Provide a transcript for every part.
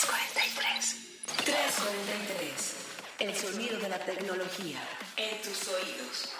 343. 343. El sonido de la tecnología en tus oídos.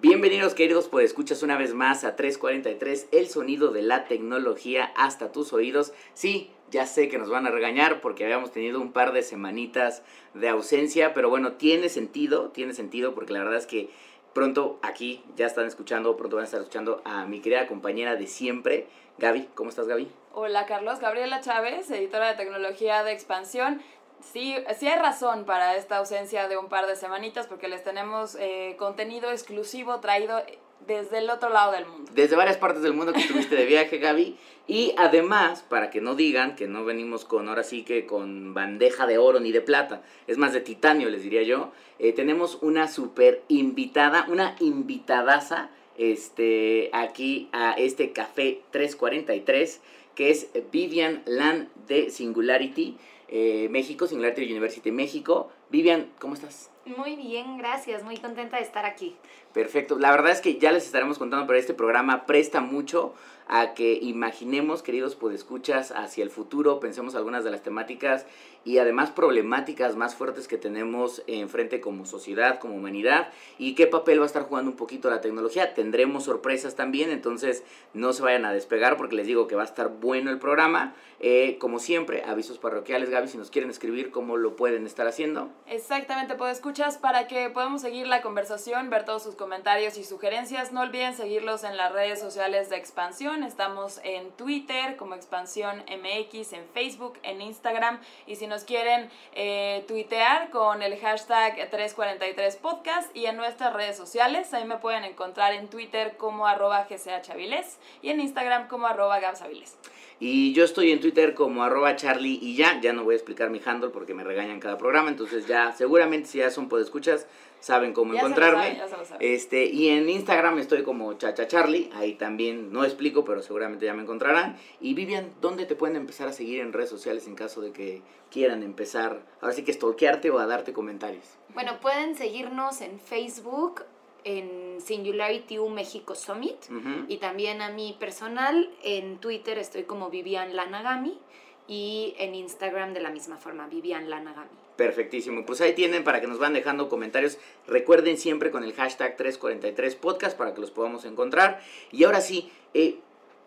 Bienvenidos queridos por escuchas una vez más a 343, el sonido de la tecnología hasta tus oídos. Sí, ya sé que nos van a regañar porque habíamos tenido un par de semanitas de ausencia, pero bueno, tiene sentido, tiene sentido porque la verdad es que pronto aquí ya están escuchando, pronto van a estar escuchando a mi querida compañera de siempre, Gaby. ¿Cómo estás, Gaby? Hola, Carlos. Gabriela Chávez, editora de tecnología de expansión. Sí, sí hay razón para esta ausencia de un par de semanitas porque les tenemos eh, contenido exclusivo traído desde el otro lado del mundo. Desde varias partes del mundo que estuviste de viaje, Gaby. Y además, para que no digan que no venimos con, ahora sí que con bandeja de oro ni de plata, es más de titanio, les diría yo, eh, tenemos una super invitada, una invitadaza este, aquí a este café 343, que es Vivian Land de Singularity. Eh, México, Singularity University México. Vivian, ¿cómo estás? Muy bien, gracias, muy contenta de estar aquí. Perfecto, la verdad es que ya les estaremos contando, pero este programa presta mucho a que imaginemos, queridos podescuchas, hacia el futuro, pensemos algunas de las temáticas y además problemáticas más fuertes que tenemos enfrente como sociedad, como humanidad, y qué papel va a estar jugando un poquito la tecnología. Tendremos sorpresas también, entonces no se vayan a despegar porque les digo que va a estar bueno el programa. Eh, como siempre, avisos parroquiales, Gaby, si nos quieren escribir, ¿cómo lo pueden estar haciendo? Exactamente, podescuchas, para que podamos seguir la conversación, ver todos sus comentarios y sugerencias. No olviden seguirlos en las redes sociales de Expansión. Estamos en Twitter como Expansión MX, en Facebook, en Instagram. Y si nos quieren eh, tuitear con el hashtag 343podcast y en nuestras redes sociales, ahí me pueden encontrar en Twitter como arroba y en Instagram como arroba gabsaviles. Y yo estoy en Twitter como arroba charlie y ya, ya no voy a explicar mi handle porque me regañan cada programa, entonces ya seguramente si ya son podescuchas saben cómo encontrarme. Este, y en Instagram estoy como Chacha Charlie, ahí también no explico, pero seguramente ya me encontrarán. Y Vivian, ¿dónde te pueden empezar a seguir en redes sociales en caso de que quieran empezar, ahora sí que stalkearte o a darte comentarios? Bueno, pueden seguirnos en Facebook en Singularity U México Summit y también a mi personal en Twitter estoy como Vivian Lanagami y en Instagram de la misma forma, Vivian Lanagami. Perfectísimo. Pues ahí tienen para que nos van dejando comentarios. Recuerden siempre con el hashtag 343podcast para que los podamos encontrar. Y ahora sí, eh,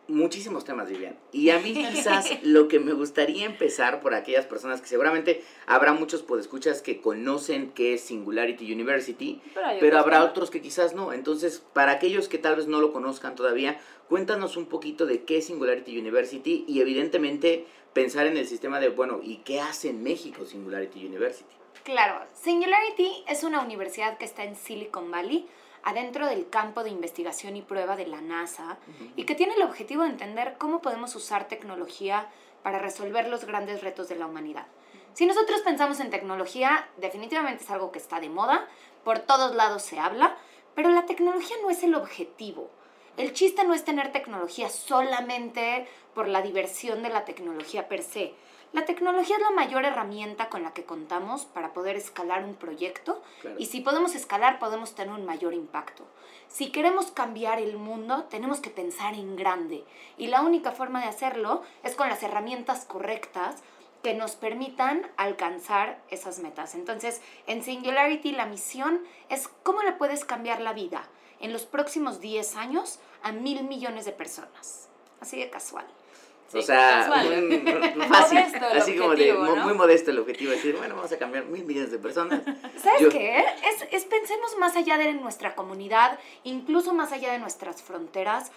muchísimos temas, Vivian. Y a mí quizás lo que me gustaría empezar por aquellas personas que seguramente habrá muchos podescuchas que conocen qué es Singularity University, pero, habrá otros que quizás no. Entonces, para aquellos que tal vez no lo conozcan todavía, cuéntanos un poquito de qué es Singularity University y evidentemente pensar en el sistema de, bueno, ¿y qué hace en México Singularity University? Claro, Singularity es una universidad que está en Silicon Valley adentro del campo de investigación y prueba de la NASA y que tiene el objetivo de entender cómo podemos usar tecnología para resolver los grandes retos de la humanidad. Si nosotros pensamos en tecnología, definitivamente es algo que está de moda, por todos lados se habla, pero la tecnología no es el objetivo. El chiste no es tener tecnología solamente por la diversión de la tecnología per se. La tecnología es la mayor herramienta con la que contamos para poder escalar un proyecto y si podemos escalar podemos tener un mayor impacto. Si queremos cambiar el mundo tenemos que pensar en grande y la única forma de hacerlo es con las herramientas correctas que nos permitan alcanzar esas metas. Entonces, en Singularity la misión es cómo le puedes cambiar la vida en los próximos 10 años a mil millones de personas. Así de casual o sea, fácil, así como de muy modesto el objetivo, decir, bueno, vamos a cambiar mil millones de personas. ¿Sabes qué? Es, es pensemos más allá de nuestra comunidad, incluso más allá de nuestras fronteras.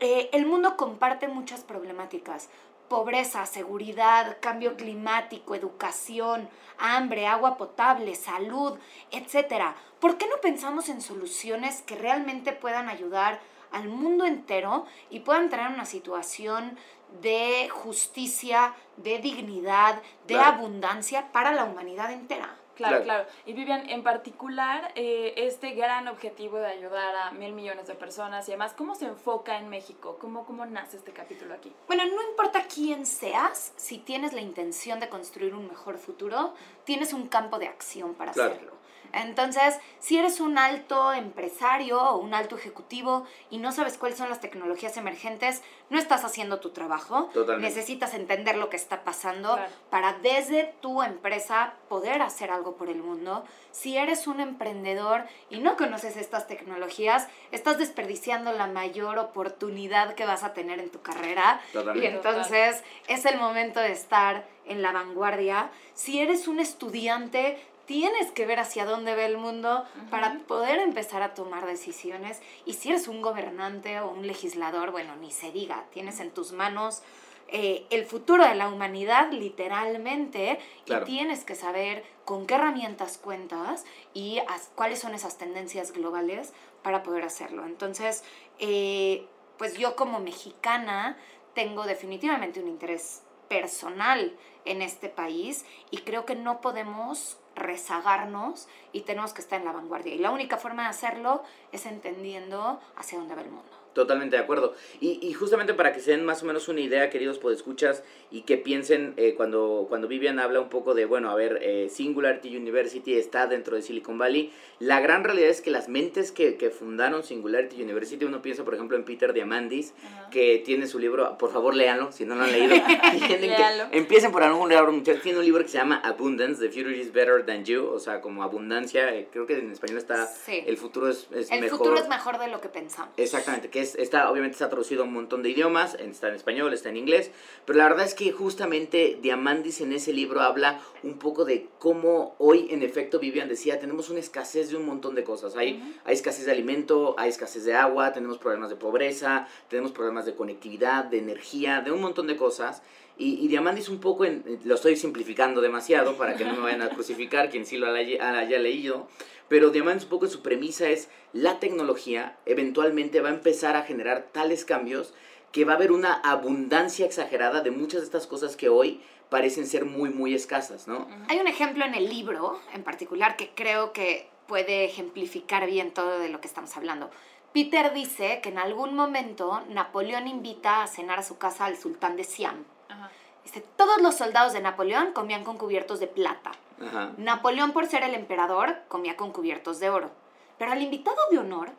Eh, el mundo comparte muchas problemáticas. Pobreza, seguridad, cambio climático, educación, hambre, agua potable, salud, etc. ¿Por qué no pensamos en soluciones que realmente puedan ayudar al mundo entero y puedan traer una situación de justicia, de dignidad, de abundancia para la humanidad entera. Claro, claro, Y Vivian, en particular, eh, este gran objetivo de ayudar a mil millones de personas y además, ¿cómo se enfoca en México? ¿Cómo, ¿Cómo nace este capítulo aquí? Bueno, no importa quién seas, si tienes la intención de construir un mejor futuro, tienes un campo de acción para hacerlo. Entonces, si eres un alto empresario o un alto ejecutivo y no sabes cuáles son las tecnologías emergentes, no estás haciendo tu trabajo. Totalmente. Necesitas entender lo que está pasando Claro. para desde tu empresa poder hacer algo por el mundo. Si eres un emprendedor y no conoces estas tecnologías, estás desperdiciando la mayor oportunidad que vas a tener en tu carrera. Totalmente. Y entonces es el momento de estar en la vanguardia. Si eres un estudiante, tienes que ver hacia dónde ve el mundo para poder empezar a tomar decisiones. Y si eres un gobernante o un legislador, bueno, ni se diga, tienes en tus manos eh, el futuro de la humanidad literalmente Claro. y tienes que saber con qué herramientas cuentas y as- cuáles son esas tendencias globales para poder hacerlo. Entonces, eh, pues yo como mexicana tengo definitivamente un interés personal en este país y creo que no podemos rezagarnos y tenemos que estar en la vanguardia. Y la única forma de hacerlo es entendiendo hacia dónde va el mundo. Totalmente de acuerdo. Y, y justamente para que se den más o menos una idea, queridos podescuchas, y que piensen eh, cuando, cuando Vivian habla un poco de, bueno, a ver, eh, Singularity University está dentro de Silicon Valley, la gran realidad es que las mentes que, que fundaron Singularity University, uno piensa, por ejemplo, en Peter Diamandis, que tiene su libro, por favor léanlo, si no lo han leído, que- empiecen por algún libro, muchachos, tiene un libro que se llama Abundance, The Future is Better Than You, o sea, como abundancia, eh, creo que en español está, Sí. el futuro es, es El mejor. futuro es mejor de lo que pensamos. Exactamente, que es, está, obviamente está traducido a un montón de idiomas, está en español, está en inglés, pero la verdad es que justamente Diamandis en ese libro habla un poco de cómo hoy en efecto Vivian decía, tenemos una escasez de un montón de cosas, hay, hay escasez de alimento, hay escasez de agua, tenemos problemas de pobreza, tenemos problemas de conectividad, de energía, de un montón de cosas. Y, y Diamandis un poco, en- en- lo estoy simplificando demasiado para que no me vayan a crucificar quien sí lo haya, leído, pero Diamandis un poco su premisa es la tecnología eventualmente va a empezar a generar tales cambios que va a haber una abundancia exagerada de muchas de estas cosas que hoy parecen ser muy, muy escasas, ¿no? Hay un ejemplo en el libro en particular que creo que puede ejemplificar bien todo de lo que estamos hablando. Peter dice que en algún momento Napoleón invita a cenar a su casa al sultán de Siam. Ajá. Dice, todos los soldados de Napoleón comían con cubiertos de plata. Ajá. Napoleón, por ser el emperador, comía con cubiertos de oro. Pero al invitado de honor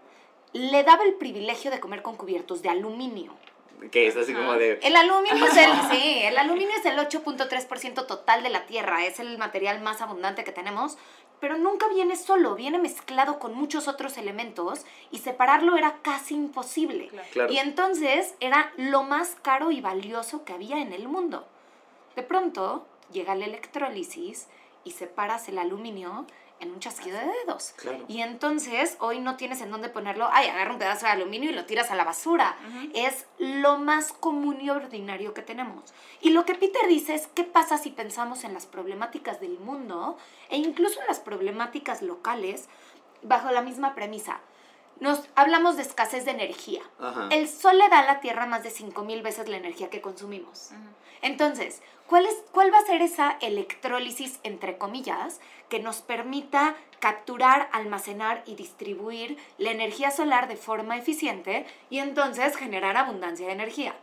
le daba el privilegio de comer con cubiertos de aluminio. Que es así como de... El aluminio es el, sí, el aluminio es el 8.3% total de la Tierra, es el material más abundante que tenemos, pero nunca viene solo, viene mezclado con muchos otros elementos y separarlo era casi imposible. Claro. Y entonces era lo más caro y valioso que había en el mundo. De pronto llega la electrólisis y separas el aluminio en un chasquido de dedos. Claro. Y entonces hoy no tienes en dónde ponerlo. Ay, agarra un pedazo de aluminio y lo tiras a la basura. Es lo más común y ordinario que tenemos. Y lo que Peter dice es, ¿qué pasa si pensamos en las problemáticas del mundo e incluso en las problemáticas locales bajo la misma premisa? Nos hablamos de escasez de energía. Ajá. El sol le da a la Tierra más de 5.000 veces la energía que consumimos. Entonces, ¿cuál, es, ¿cuál va a ser esa electrólisis, entre comillas, que nos permita capturar, almacenar y distribuir la energía solar de forma eficiente y entonces generar abundancia de energía?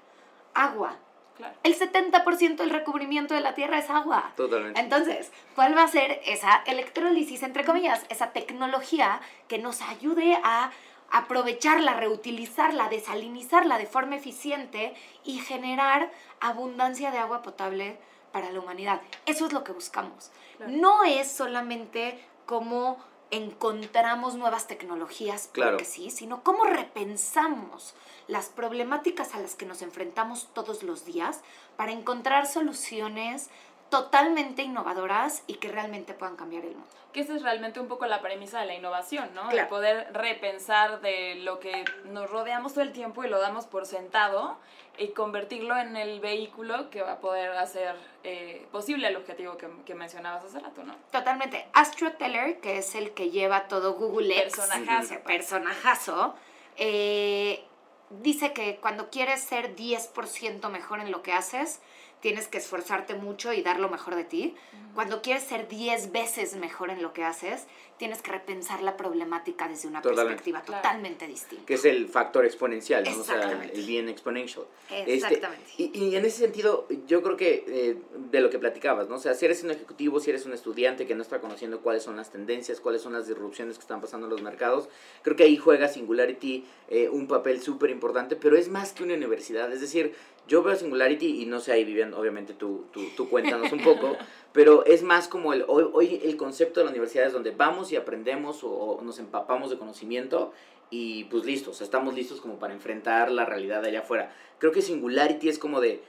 Agua. Claro. El 70% del recubrimiento de la Tierra es agua. Totalmente. Entonces, ¿cuál va a ser esa electrólisis, entre comillas, esa tecnología que nos ayude a aprovecharla, reutilizarla, desalinizarla de forma eficiente y generar abundancia de agua potable para la humanidad? Eso es lo que buscamos. Claro. No es solamente cómo encontramos nuevas tecnologías, Claro. porque sí, sino cómo repensamos las problemáticas a las que nos enfrentamos todos los días para encontrar soluciones totalmente innovadoras y que realmente puedan cambiar el mundo. Que esa es realmente un poco la premisa de la innovación, ¿no? El Claro. poder repensar de lo que nos rodeamos todo el tiempo y lo damos por sentado y convertirlo en el vehículo que va a poder hacer eh, posible el objetivo que, que mencionabas hace rato, ¿no? Totalmente. Astro Teller, que es el que lleva todo Google X, Personajazo. personajazo, eh, dice que cuando quieres ser 10% mejor en lo que haces, tienes que esforzarte mucho y dar lo mejor de ti. Cuando quieres ser 10 veces mejor en lo que haces, tienes que repensar la problemática desde una Totalmente. perspectiva Claro. totalmente distinta. que es el factor exponencial, ¿no? o sea, el, bien exponential. Este, Exactamente. y, y en ese sentido, yo creo que eh, de lo que platicabas, ¿no? O sea, si eres un ejecutivo, si eres un estudiante que no está conociendo cuáles son las tendencias, cuáles son las disrupciones que están pasando en los mercados, creo que ahí juega Singularity eh, un papel súper importante, pero es más que una universidad, es decir, yo veo Singularity y no sé ahí Vivian, obviamente tú, tú, tú cuéntanos un poco, pero es más como el, hoy, hoy el concepto de la universidad es donde vamos y aprendemos o, nos empapamos de conocimiento y pues listos, estamos listos como para enfrentar la realidad de allá afuera. Creo que Singularity es como de,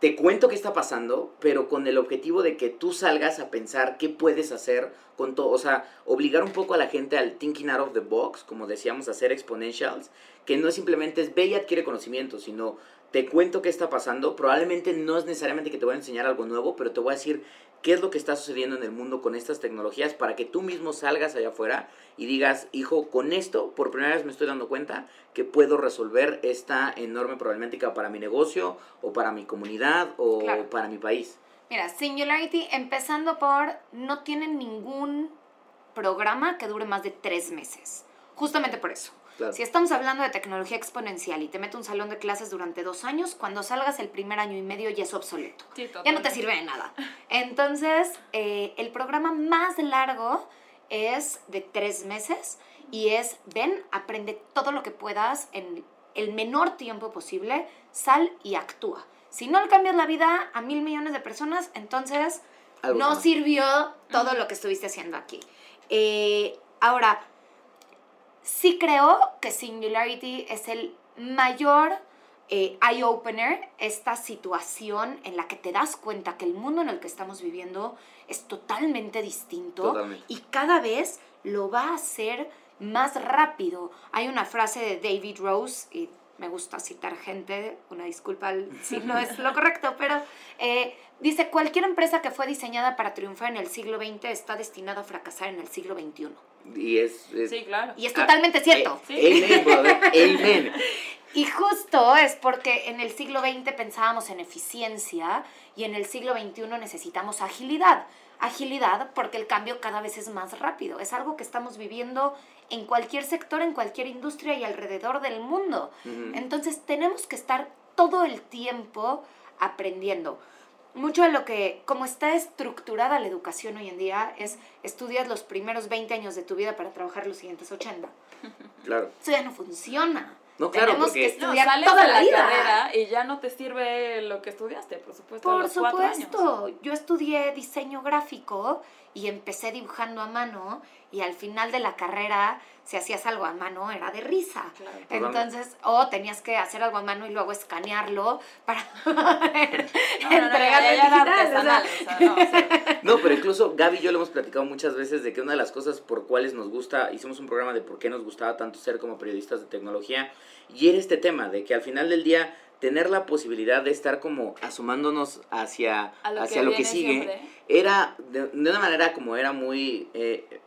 te cuento qué está pasando, pero con el objetivo de que tú salgas a pensar qué puedes hacer con todo, o sea, obligar un poco a la gente al thinking out of the box, como decíamos, hacer exponentials, que no simplemente es ve y adquiere conocimiento, sino te cuento qué está pasando, probablemente no es necesariamente que te voy a enseñar algo nuevo, pero te voy a decir qué es lo que está sucediendo en el mundo con estas tecnologías para que tú mismo salgas allá afuera y digas, hijo, con esto por primera vez me estoy dando cuenta que puedo resolver esta enorme problemática para mi negocio o para mi comunidad o Claro. para mi país. Mira, Singularity, empezando por, no tienen ningún programa que dure más de tres meses. Justamente por eso. Claro. Si estamos hablando de tecnología exponencial y te meto un salón de clases durante dos años, cuando salgas el primer año y medio ya es obsoleto. Sí, Ya no te sirve de nada. Entonces, eh, el programa más largo es de tres meses y es, ven, aprende todo lo que puedas en el menor tiempo posible, sal y actúa. Si no le cambias la vida a mil millones de personas, entonces Algo no más. sirvió todo lo que estuviste haciendo aquí. Eh, ahora, sí creo que Singularity es el mayor eh, eye-opener, esta situación en la que te das cuenta que el mundo en el que estamos viviendo es totalmente distinto Totalmente. y cada vez lo va a hacer más rápido. Hay una frase de David Rose, y me gusta citar gente, una disculpa al- si no es lo correcto, pero eh, dice, cualquier empresa que fue diseñada para triunfar en el siglo XX está destinada a fracasar en el siglo XXI. Y es... es- Sí, claro. Y es Ah, totalmente cierto. eh, amen, amen. Y justo es porque en el siglo XX pensábamos en eficiencia y en el siglo XXI necesitamos agilidad. Agilidad porque el cambio cada vez es más rápido. Es algo que estamos viviendo en cualquier sector, en cualquier industria y alrededor del mundo. Ujú. Entonces tenemos que estar todo el tiempo aprendiendo. Mucho de lo que, como está estructurada la educación hoy en día, es estudias los primeros 20 años de tu vida para trabajar los siguientes 80. Claro. Eso ya no funciona. No, claro, Tenemos porque- que No, estudiar sales toda de la, la vida. carrera y ya no te sirve lo que estudiaste, por supuesto, a Por los cuatro años. supuesto, yo estudié diseño gráfico y empecé dibujando a mano y al final de la carrera, si hacías algo a mano, era de risa. Claro. Entonces, o tenías que hacer algo a mano y luego escanearlo para entregarlo no, pero incluso Gaby y yo lo hemos platicado muchas veces de que una de las cosas por cuales nos gusta, hicimos un programa de por qué nos gustaba tanto ser como periodistas de tecnología, y era este tema, de que al final del día tener la posibilidad de estar como asomándonos hacia, A lo hacia que lo que sigue, siempre. Era de, una manera como era muy... eh,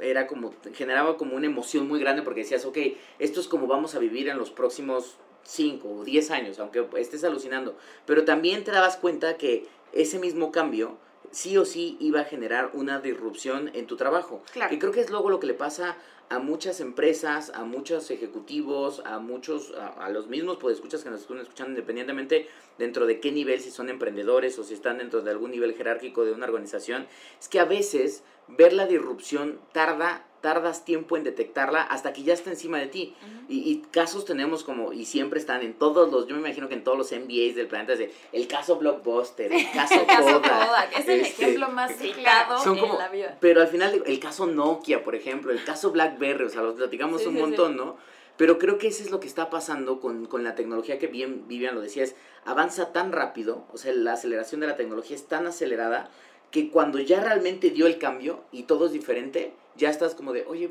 era como, generaba como una emoción muy grande porque decías, ok, esto es como vamos a vivir en los próximos 5 o 10 años, aunque estés alucinando. Pero también te dabas cuenta que ese mismo cambio sí o sí iba a generar una disrupción en tu trabajo. Claro. Y creo que es luego lo que le pasa a muchas empresas, a muchos ejecutivos, a muchos, a, a los mismos escuchas que nos están escuchando independientemente dentro de qué nivel, si son emprendedores o si están dentro de algún nivel jerárquico de una organización, es que a veces ver la disrupción tarda, tardas tiempo en detectarla hasta que ya está encima de ti. Y, y casos tenemos como, y siempre están en todos los, yo me imagino que en todos los MBAs del planeta, es de el caso Blockbuster, el caso El caso Kodak, es el este, ejemplo más citado en como, la vida. pero al final, el caso Nokia, por ejemplo, el caso BlackBerry, o sea, los platicamos Sí, un sí, montón, ¿no? Pero creo que eso es lo que está pasando con, con la tecnología que bien Vivian lo decía, es avanza tan rápido, o sea, la aceleración de la tecnología es tan acelerada que cuando ya realmente dio el cambio y todo es diferente, ya estás como de, oye,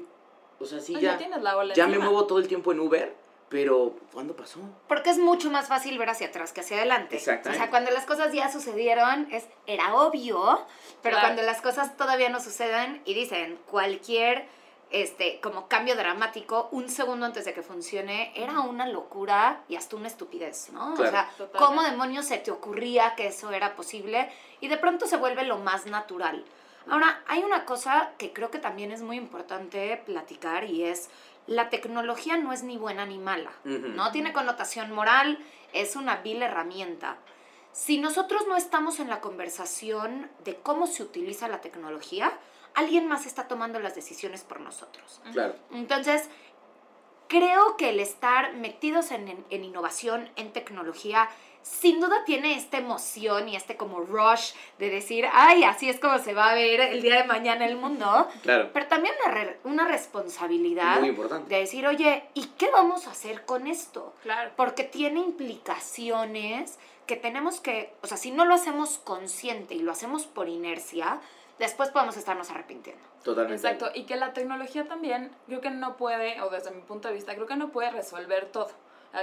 o sea, sí, ya, tienes la bola ya me muevo todo el tiempo en Uber, pero ¿cuándo pasó? Porque es mucho más fácil ver hacia atrás que hacia adelante. Exactamente. O sea, cuando las cosas ya sucedieron, es, era obvio, pero Claro. cuando las cosas todavía no suceden y dicen cualquier este, como cambio dramático, un segundo antes de que funcione, era una locura y hasta una estupidez, ¿no? Claro. O sea, Totalmente. ¿cómo demonios se te ocurría que eso era posible? Y de pronto se vuelve lo más natural. Ahora, hay una cosa que creo que también es muy importante platicar y es la tecnología no es ni buena ni mala, no tiene connotación moral, es una vil herramienta. Si nosotros no estamos en la conversación de cómo se utiliza la tecnología, alguien más está tomando las decisiones por nosotros. Claro. Entonces, creo que el estar metidos en, en- en innovación, en tecnología, sin duda tiene esta emoción y este como rush de decir, ay, así es como se va a ver el día de mañana el mundo, Claro. pero también una, re- una responsabilidad Muy importante. de decir, oye, ¿y qué vamos a hacer con esto? Claro. Porque tiene implicaciones que tenemos que, o sea, si no lo hacemos consciente y lo hacemos por inercia, después podemos estarnos arrepintiendo. Totalmente. Exacto, y que la tecnología también creo que no puede, o desde mi punto de vista, creo que no puede resolver todo.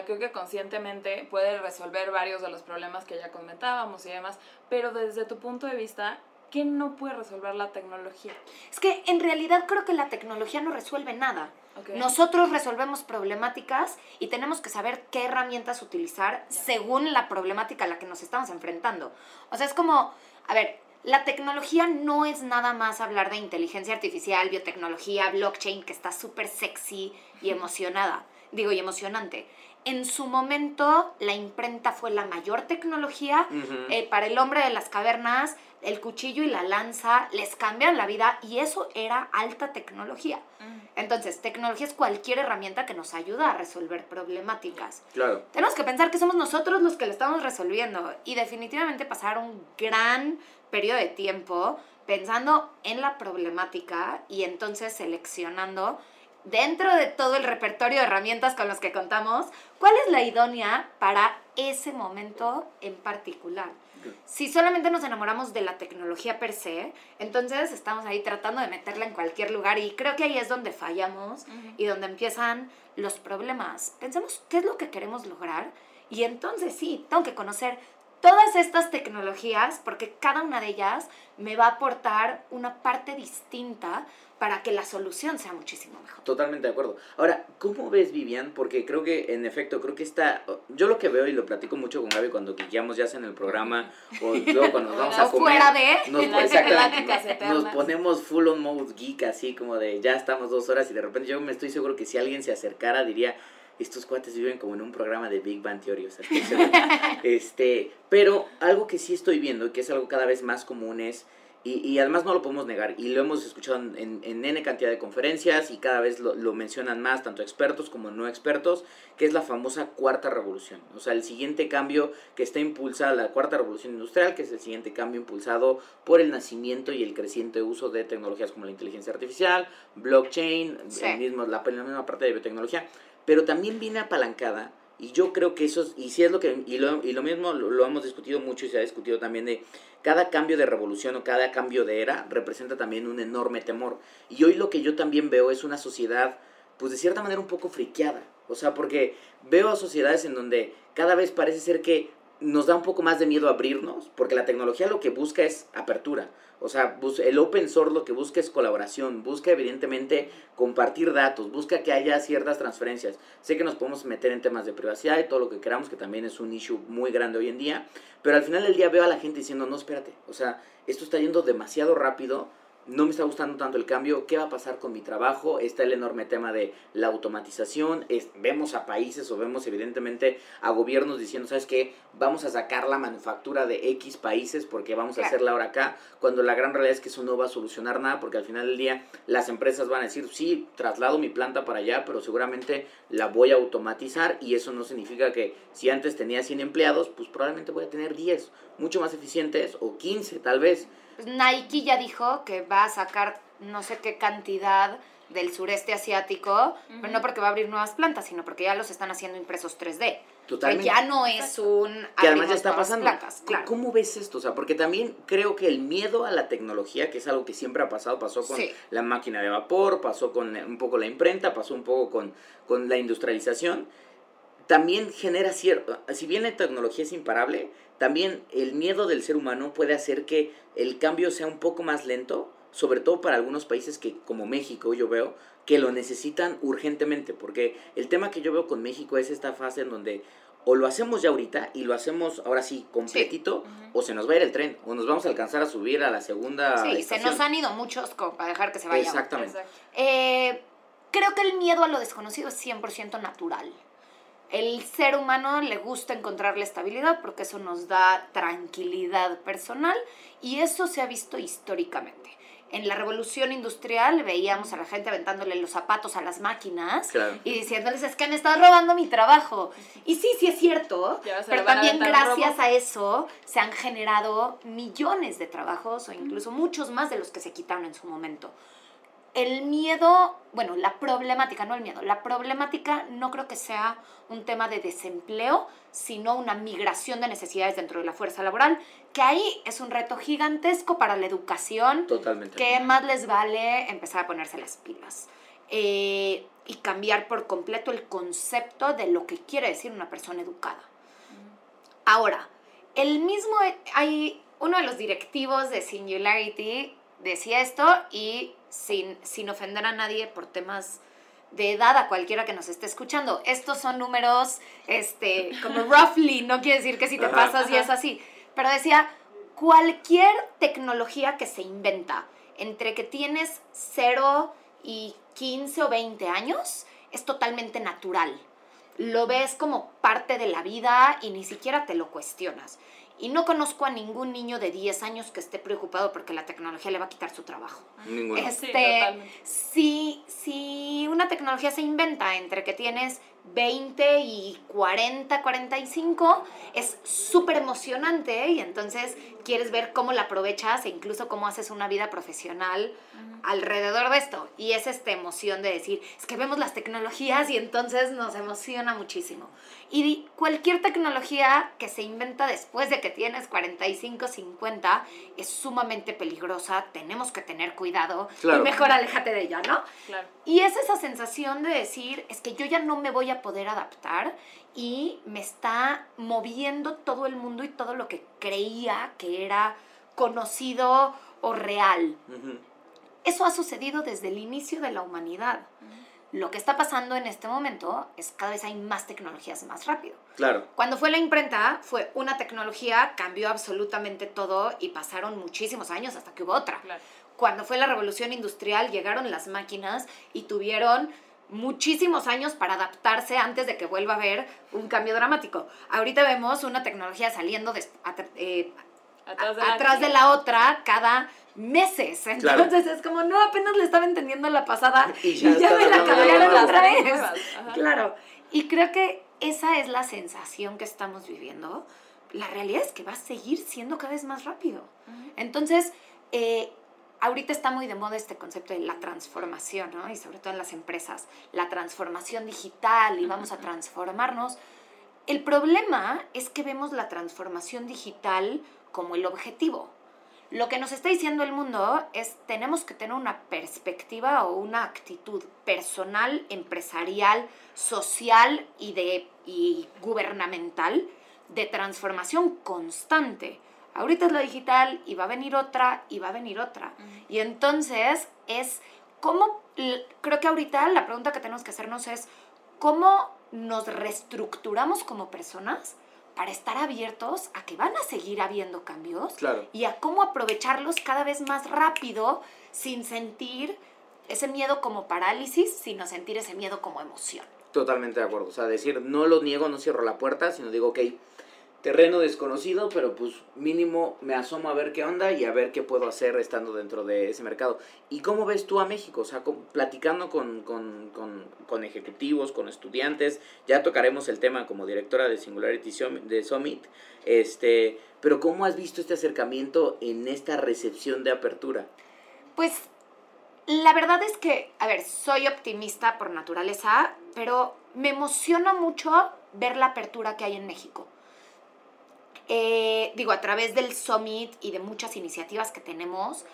Creo que conscientemente puede resolver varios de los problemas que ya comentábamos y demás, pero desde tu punto de vista, ¿qué no puede resolver la tecnología? Es que en realidad creo que la tecnología no resuelve nada. Ok. Nosotros resolvemos problemáticas y tenemos que saber qué herramientas utilizar según la problemática a la que nos estamos enfrentando. O sea, es como, a ver, la tecnología no es nada más hablar de inteligencia artificial, biotecnología, blockchain, que está súper sexy y emocionada, digo, y emocionante. En su momento, la imprenta fue la mayor tecnología. Eh, para el hombre de las cavernas, el cuchillo y la lanza les cambian la vida y eso era alta tecnología. Mm. Entonces, tecnología es cualquier herramienta que nos ayuda a resolver problemáticas. Claro. Tenemos que pensar que somos nosotros los que lo estamos resolviendo y definitivamente pasar un gran periodo de tiempo pensando en la problemática y entonces seleccionando dentro de todo el repertorio de herramientas con los que contamos, cuál es la idónea para ese momento en particular. Si solamente nos enamoramos de la tecnología per se, entonces estamos ahí tratando de meterla en cualquier lugar y creo que ahí es donde fallamos y donde empiezan los problemas. Pensemos qué es lo que queremos lograr y entonces sí, tengo que conocer todas estas tecnologías porque cada una de ellas me va a aportar una parte distinta para que la solución sea muchísimo mejor. Totalmente de acuerdo. Ahora, ¿cómo ves, Vivian? Porque creo que, en efecto, creo que está... Yo lo que veo y lo platico mucho con Gaby cuando guiamos ya sea en el programa o luego cuando nos vamos a comer. fuera de... Nos, Las exactamente, pláticas nos- eternas. nos ponemos full on mode geek, así como de ya estamos dos horas y de repente yo me estoy seguro que si alguien se acercara diría, estos cuates viven como en un programa de Big Bang Theory, o sea, este, pero algo que sí estoy viendo y que es algo cada vez más común es, y, y además no lo podemos negar, y lo hemos escuchado en, en N cantidad de conferencias y cada vez lo, lo mencionan más, tanto expertos como no expertos, que es la famosa cuarta revolución. O sea, el siguiente cambio que está impulsada, la cuarta revolución industrial, que es el siguiente cambio impulsado por el nacimiento y el creciente uso de tecnologías como la inteligencia artificial, blockchain, Sí. el mismo, la, la misma parte de biotecnología, pero también viene apalancada. Y yo creo que eso es, y sí es lo que, y lo, y lo mismo lo, lo hemos discutido mucho y se ha discutido también de cada cambio de revolución o cada cambio de era representa también un enorme temor. Y hoy lo que yo también veo es una sociedad, pues de cierta manera un poco friqueada. O sea, porque veo a sociedades en donde cada vez parece ser que nos da un poco más de miedo abrirnos, porque la tecnología lo que busca es apertura. O sea, el open source lo que busca es colaboración, busca evidentemente compartir datos, busca que haya ciertas transferencias. Sé que nos podemos meter en temas de privacidad y todo lo que queramos, que también es un issue muy grande hoy en día, pero al final del día veo a la gente diciendo, no, espérate, o sea, esto está yendo demasiado rápido, no me está gustando tanto el cambio, ¿qué va a pasar con mi trabajo? Está el enorme tema de la automatización, es- vemos a países o vemos evidentemente a gobiernos diciendo, ¿sabes qué? Vamos a sacar la manufactura de X países porque vamos a hacerla ahora acá, cuando la gran realidad es que eso no va a solucionar nada porque al final del día las empresas van a decir, sí, traslado mi planta para allá, pero seguramente la voy a automatizar y eso no significa que si antes tenía 100 empleados, pues probablemente voy a tener 10, mucho más eficientes o 15 tal vez. Pues Nike ya dijo que va a sacar no sé qué cantidad del sureste asiático, pero no porque va a abrir nuevas plantas, sino porque ya los están haciendo impresos 3D. Totalmente. Que ya no es un... que además ya está pasando. Placas, ¿Cómo- claro. ¿Cómo ves esto? O sea, porque también creo que el miedo a la tecnología, que es algo que siempre ha pasado, pasó con Sí. la máquina de vapor, pasó con un poco la imprenta, pasó un poco con, con la industrialización, también genera cierto, si bien la tecnología es imparable, también el miedo del ser humano puede hacer que el cambio sea un poco más lento, sobre todo para algunos países que, como México, yo veo, que lo necesitan urgentemente, porque el tema que yo veo con México es esta fase en donde o lo hacemos ya ahorita y lo hacemos ahora sí completito, o se nos va a ir el tren, o nos vamos a alcanzar a subir a la segunda. Sí, se nos han ido muchos para dejar que se vaya. Exactamente. Eh, creo que el miedo a lo desconocido es 100% natural. El ser humano le gusta encontrar la estabilidad porque eso nos da tranquilidad personal y eso se ha visto históricamente. En la revolución industrial veíamos a la gente aventándole los zapatos a las máquinas Claro. y diciéndoles es que me estás robando mi trabajo. Y sí, sí es cierto, pero a también gracias a eso se han generado millones de trabajos o incluso muchos más de los que se quitaron en su momento. El miedo, bueno, la problemática, no el miedo, la problemática no creo que sea un tema de desempleo, sino una migración de necesidades dentro de la fuerza laboral, que ahí es un reto gigantesco para la educación, Totalmente. que más les vale empezar a ponerse las pilas eh, y cambiar por completo el concepto de lo que quiere decir una persona educada. Ahora, el mismo, hay uno de los directivos de Singularity decía esto y sin, sin ofender a nadie por temas de edad a cualquiera que nos esté escuchando. Estos son números, este, como roughly, no quiere decir que si te pasas y es así, pero decía, cualquier tecnología que se inventa entre que tienes 0 y 15 o 20 años es totalmente natural. Lo ves como parte de la vida y ni siquiera te lo cuestionas. Y no conozco a ningún niño de 10 años que esté preocupado porque la tecnología le va a quitar su trabajo. Ninguno. Sí, Este, totalmente. si, si una tecnología se inventa entre que tienes 20 y 40, 45, es súper emocionante y entonces quieres ver cómo la aprovechas e incluso cómo haces una vida profesional alrededor de esto. Y es esta emoción de decir, es que vemos las tecnologías y entonces nos emociona muchísimo. Y cualquier tecnología que se inventa después de que tienes 45, 50 es sumamente peligrosa, tenemos que tener cuidado Claro. y mejor aléjate de ella, ¿no? Claro. Y es esa sensación de decir, es que yo ya no me voy a poder adaptar y me está moviendo todo el mundo y todo lo que creía que era conocido o real. Eso ha sucedido desde el inicio de la humanidad. Lo que está pasando en este momento es cada vez hay más tecnologías más rápido. Claro. Cuando fue la imprenta, fue una tecnología, cambió absolutamente todo y pasaron muchísimos años hasta que hubo otra. Claro. Cuando fue la revolución industrial, llegaron las máquinas y tuvieron muchísimos años para adaptarse antes de que vuelva a haber un cambio dramático. Ahorita vemos una tecnología saliendo eh, Atrás de a- la, atrás de la otra cada meses. Claro. Entonces es como, no, apenas le estaba entendiendo la pasada Y y ya ya, estás me la cambiaron la otra vez. Claro. Y creo que esa es la sensación que estamos viviendo. La realidad es que va a seguir siendo cada vez más rápido. Entonces, eh, ahorita está muy de moda este concepto de la transformación, ¿no? Y sobre todo en las empresas, la transformación digital y vamos a transformarnos. El problema es que vemos la transformación digital como el objetivo. Lo que nos está diciendo el mundo es tenemos que tener una perspectiva o una actitud personal, empresarial, social y, de, y gubernamental de transformación constante. Ahorita es lo digital y va a venir otra y va a venir otra. Y entonces es cómo, creo que ahorita la pregunta que tenemos que hacernos es cómo nos reestructuramos como personas para estar abiertos a que van a seguir habiendo cambios Claro. y a cómo aprovecharlos cada vez más rápido sin sentir ese miedo como parálisis, sino sentir ese miedo como emoción. Totalmente de acuerdo. O sea, decir, no lo niego, no cierro la puerta, sino digo, ok, terreno desconocido, pero pues mínimo me asomo a ver qué onda y a ver qué puedo hacer estando dentro de ese mercado. ¿Y cómo ves tú a México? O sea, con- platicando con, con, con, ejecutivos, con estudiantes, ya tocaremos el tema como directora de Singularity Summit, este, pero ¿cómo has visto este acercamiento en esta recepción de apertura? Pues la verdad es que, a ver, soy optimista por naturaleza, pero me emociona mucho ver la apertura que hay en México. Eh, digo, a través del Summit y de muchas iniciativas que tenemos,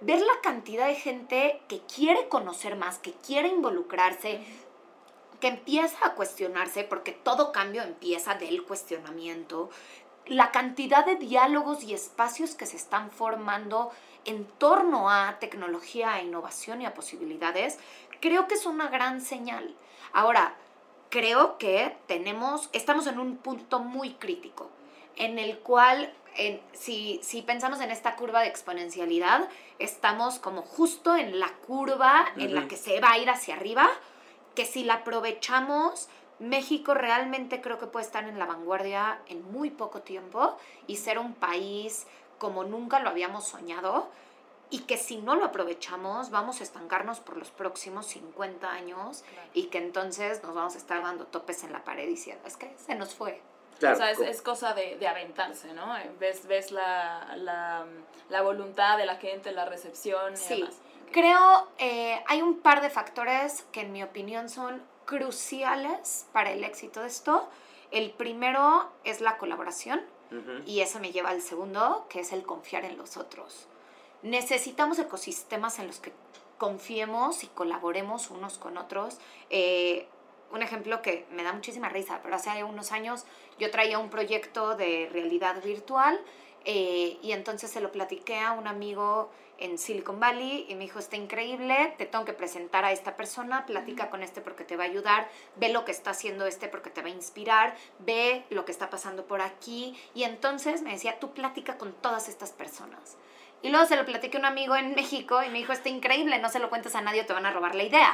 ver la cantidad de gente que quiere conocer más, que quiere involucrarse, que empieza a cuestionarse, porque todo cambio empieza del cuestionamiento, la cantidad de diálogos y espacios que se están formando en torno a tecnología, a innovación y a posibilidades, creo que es una gran señal. Ahora, creo que tenemos, estamos en un punto muy crítico, en el cual, en, si, si pensamos en esta curva de exponencialidad, estamos como justo en la curva en la que se va a ir hacia arriba, que si la aprovechamos, México realmente creo que puede estar en la vanguardia en muy poco tiempo y ser un país como nunca lo habíamos soñado y que si no lo aprovechamos vamos a estancarnos por los próximos 50 años y que entonces nos vamos a estar dando topes en la pared diciendo, es que se nos fue. O sea, es, cosa de, de, aventarse, ¿no? Ves, ves la, la, la, voluntad de la gente, la recepción y sí. Creo, eh, hay un par de factores que en mi opinión son cruciales para el éxito de esto. El primero es la colaboración y eso me lleva al segundo, que es el confiar en los otros. Necesitamos ecosistemas en los que confiemos y colaboremos unos con otros. Eh, un ejemplo que me da muchísima risa, pero hace unos años yo traía un proyecto de realidad virtual eh, y entonces se lo platiqué a un amigo en Silicon Valley y me dijo, está increíble, te tengo que presentar a esta persona, platica con este porque te va a ayudar, ve lo que está haciendo este porque te va a inspirar, ve lo que está pasando por aquí. Y entonces me decía, tú platica con todas estas personas. Y luego se lo platiqué a un amigo en México y me dijo, está increíble, no se lo cuentes a nadie o te van a robar la idea.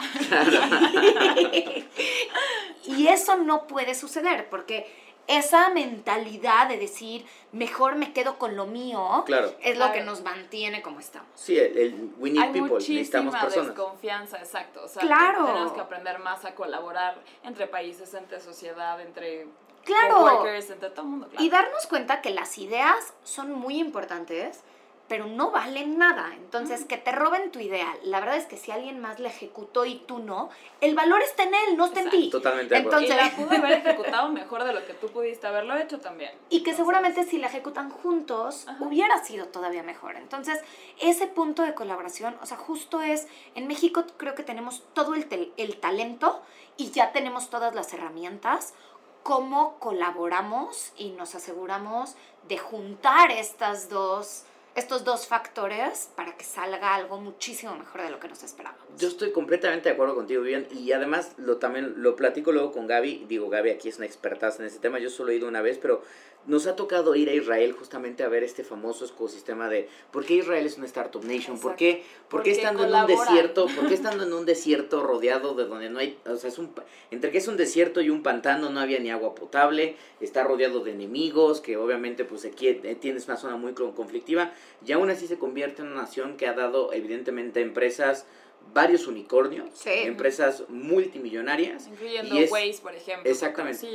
y eso no puede suceder porque esa mentalidad de decir, mejor me quedo con lo mío, es lo que nos mantiene como estamos. Sí, el, we need people, necesitamos personas. desconfianza, exacto. O sea, claro. tenemos que aprender más a colaborar entre países, entre sociedad, entre claro. entre todo el mundo. Claro. Y darnos cuenta que las ideas son muy importantes, pero no valen nada. Entonces, que te roben tu idea. La verdad es que si alguien más la ejecutó y tú no, el valor está en él, no está en ti. Totalmente. Entonces, y la pudo haber ejecutado mejor de lo que tú pudiste haberlo hecho también. Y que seguramente si la ejecutan juntos, hubiera sido todavía mejor. Entonces, ese punto de colaboración, o sea, justo es, en México creo que tenemos todo el, el talento y ya tenemos todas las herramientas cómo colaboramos y nos aseguramos de juntar estas dos estos dos factores para que salga algo muchísimo mejor de lo que nos esperábamos. Yo estoy completamente de acuerdo contigo, Vivian, y además lo también lo platico luego con Gaby, digo, Gaby aquí es una expertaza en ese tema, yo solo he ido una vez, pero nos ha tocado ir a Israel justamente a ver este famoso ecosistema de por qué Israel es una startup nation, por qué, por qué estando en un desierto, por qué estando en un desierto rodeado de donde no hay, o sea, es un, entre que es un desierto y un pantano no había ni agua potable, está rodeado de enemigos, que obviamente pues aquí eh, tienes una zona muy conflictiva, y aún así se convierte en una nación que ha dado evidentemente empresas varios unicornios, empresas multimillonarias. Incluyendo Waze, por ejemplo. Exactamente.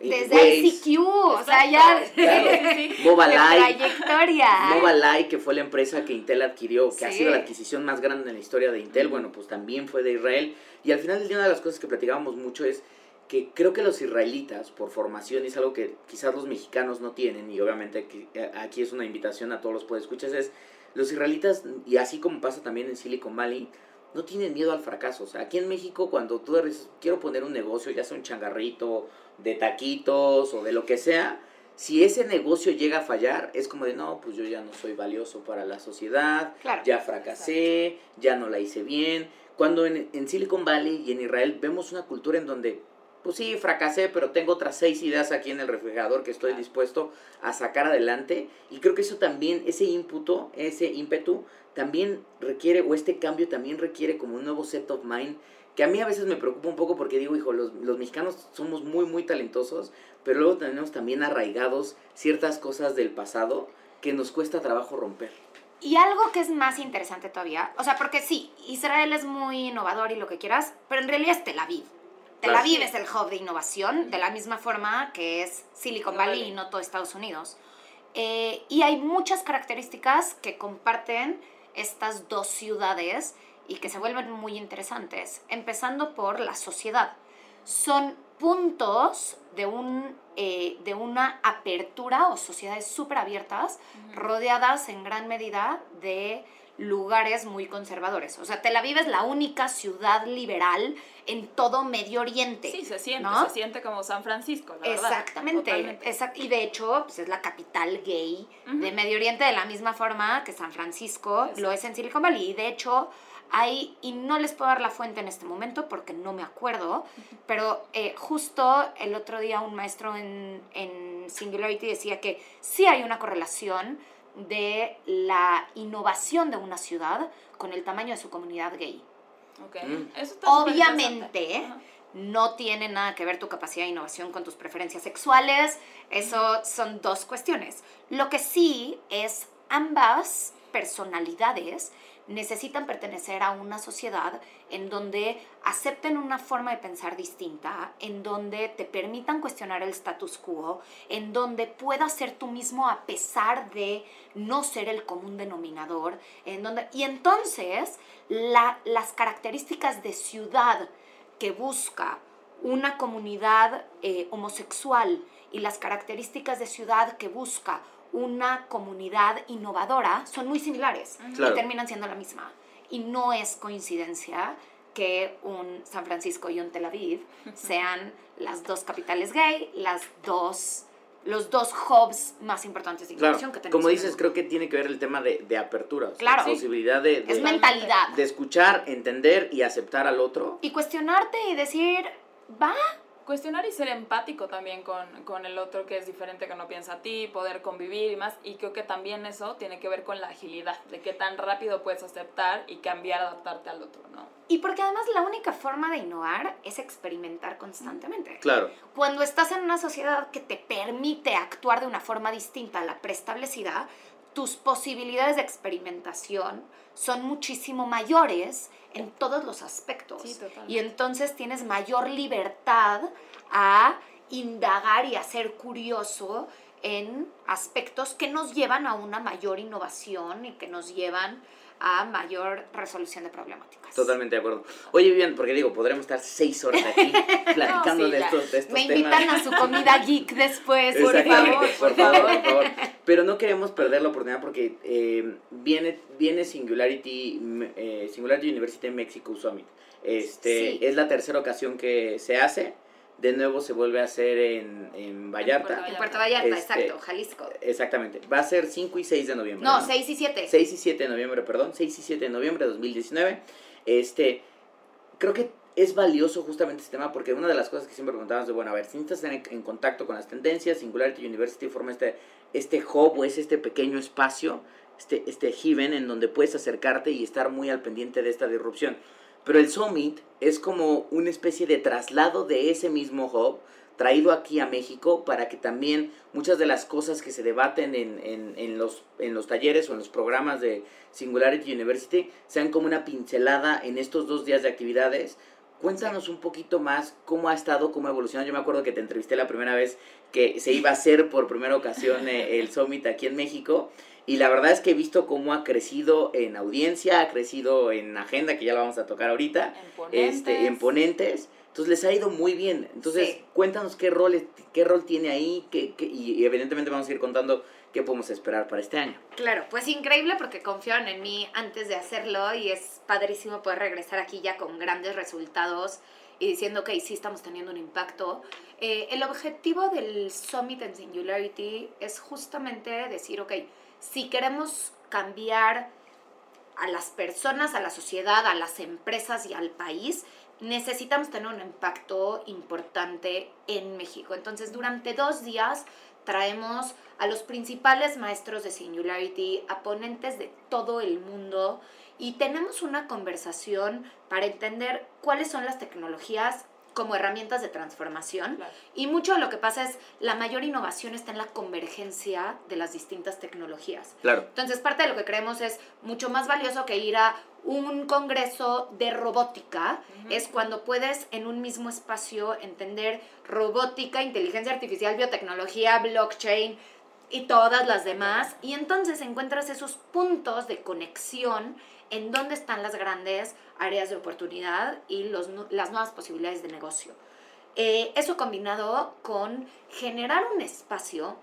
Desde ICQ, o sea, ya... Mobile trayectoria. Mobile que fue la empresa que Intel adquirió, que ha sido la adquisición más grande en la historia de Intel, bueno, pues también fue de Israel. Y al final del día una de las cosas que platicábamos mucho es que creo que los israelitas, por formación, y es algo que quizás los mexicanos no tienen, y obviamente aquí, aquí es una invitación a todos los que escuchas, es los israelitas, y así como pasa también en Silicon Valley, no tienen miedo al fracaso. O sea, aquí en México cuando tú quiero poner un negocio, ya sea un changarrito de taquitos o de lo que sea, si ese negocio llega a fallar, es como de, no, pues yo ya no soy valioso para la sociedad, ya fracasé, ya no la hice bien. Cuando en, en Silicon Valley y en Israel vemos una cultura en donde pues sí, fracasé, pero tengo otras seis ideas aquí en el refrigerador que estoy dispuesto a sacar adelante. Y creo que eso también, ese ímputo, ese ímpetu, también requiere, o este cambio también requiere como un nuevo set of mind, que a mí a veces me preocupa un poco porque digo, hijo, los, los mexicanos somos muy, muy talentosos, pero luego tenemos también arraigados ciertas cosas del pasado que nos cuesta trabajo romper. Y algo que es más interesante todavía, o sea, porque sí, Israel es muy innovador y lo que quieras, pero en realidad es Tel Aviv. Tel Aviv es el hub de innovación, de la misma forma que es Silicon Valley y no todo Estados Unidos. Eh, y hay muchas características que comparten estas dos ciudades y que se vuelven muy interesantes, empezando por la sociedad. Son puntos de, un, eh, de una apertura o sociedades súper abiertas, rodeadas en gran medida de lugares muy conservadores. O sea, Tel Aviv es la única ciudad liberal en todo Medio Oriente. Sí, se siente, ¿no? se siente como San Francisco, la verdad. Exactamente. Totalmente. exact- y de hecho, pues es la capital gay de Medio Oriente de la misma forma que San Francisco lo es en Silicon Valley. Y de hecho, hay, y no les puedo dar la fuente en este momento porque no me acuerdo, pero eh, justo el otro día un maestro en, en Singularity decía que sí hay una correlación de la innovación de una ciudad con el tamaño de su comunidad gay. Mm. eso está Obviamente, no tiene nada que ver tu capacidad de innovación con tus preferencias sexuales. Eso son dos cuestiones. Lo que sí es ambas personalidades necesitan pertenecer a una sociedad en donde acepten una forma de pensar distinta, en donde te permitan cuestionar el status quo, en donde puedas ser tú mismo a pesar de no ser el común denominador, en donde y entonces la- las características de ciudad que busca una comunidad eh, homosexual y las características de ciudad que busca una comunidad innovadora son muy similares Claro. y terminan siendo la misma. Y no es coincidencia que un San Francisco y un Tel Aviv sean las dos capitales gay, las dos, los dos hubs más importantes de Claro, innovación que tenemos. como dices, creo que tiene que ver el tema de, de apertura. o sea, Claro. Posibilidad de, de- Es mentalidad. de escuchar, entender y aceptar al otro. Y cuestionarte y decir, va, Cuestionar y ser empático también con, con el otro que es diferente, que no piensa a ti, poder convivir y más. Y creo que también eso tiene que ver con la agilidad, de qué tan rápido puedes aceptar y cambiar, adaptarte al otro, ¿no? Y porque además la única forma de innovar es experimentar constantemente. Claro. Cuando estás en una sociedad que te permite actuar de una forma distinta a la preestablecida, tus posibilidades de experimentación son muchísimo mayores en todos los aspectos. Sí, y entonces tienes mayor libertad a indagar y a ser curioso en aspectos que nos llevan a una mayor innovación y que nos llevan a mayor resolución de problemáticas. Totalmente de acuerdo. Oye, Vivian, porque digo, podremos estar seis horas aquí platicando sí, de, estos, de estos Me temas. invitan a su comida geek después, por favor. por favor, por favor. Pero no queremos perder la oportunidad porque eh, viene, viene Singularity, eh, Singularity University Mexico Summit. Este, Sí. Es la tercera ocasión que se hace. De nuevo se vuelve a hacer en, en Vallarta. En Puerto Vallarta, Este, exacto, Jalisco. Exactamente. Va a ser 5 y 6 de noviembre. No, 6 y 7. 6 y 7 de noviembre, perdón, 6 y 7 de noviembre de 2019. Este, creo que es valioso justamente este tema porque una de las cosas que siempre preguntábamos de, bueno, a ver, si necesitas estar en, en contacto con las tendencias, Singularity University forma este, este hub o es este pequeño espacio, este, este haven en donde puedes acercarte y estar muy al pendiente de esta disrupción. Pero el Summit es como una especie de traslado de ese mismo hub traído aquí a México para que también muchas de las cosas que se debaten en, en, los, en los talleres o en los programas de Singularity University sean como una pincelada en estos dos días de actividades. Cuéntanos un poquito más cómo ha estado, cómo ha evolucionado. Yo me acuerdo que te entrevisté la primera vez que se iba a hacer por primera ocasión eh, el Summit aquí en México. Y la verdad es que he visto cómo ha crecido en audiencia, ha crecido en agenda, que ya la vamos a tocar ahorita, En ponentes. este, en ponentes. Entonces les ha ido muy bien. Entonces, Sí. cuéntanos qué rol, qué rol tiene ahí qué, qué- y, y evidentemente vamos a ir contando qué podemos esperar para este año. Claro, pues increíble porque confiaron en mí antes de hacerlo y es padrísimo poder regresar aquí ya con grandes resultados y diciendo que sí estamos teniendo un impacto. Eh, el objetivo del Summit en Singularity es justamente decir, ok, si queremos cambiar a las personas, a la sociedad, a las empresas y al país, necesitamos tener un impacto importante en México. Entonces, durante dos días traemos a los principales maestros de Singularity, a ponentes de todo el mundo y tenemos una conversación para entender cuáles son las tecnologías como herramientas de transformación. Claro. Y mucho de lo que pasa es la mayor innovación está en la convergencia de las distintas tecnologías. Claro. Entonces, parte de lo que creemos es mucho más valioso que ir a un congreso de robótica, es cuando puedes en un mismo espacio entender robótica, inteligencia artificial, biotecnología, blockchain y todas las demás, y entonces encuentras esos puntos de conexión en donde están las grandes áreas de oportunidad y los, las nuevas posibilidades de negocio. Eh, eso combinado con generar un espacio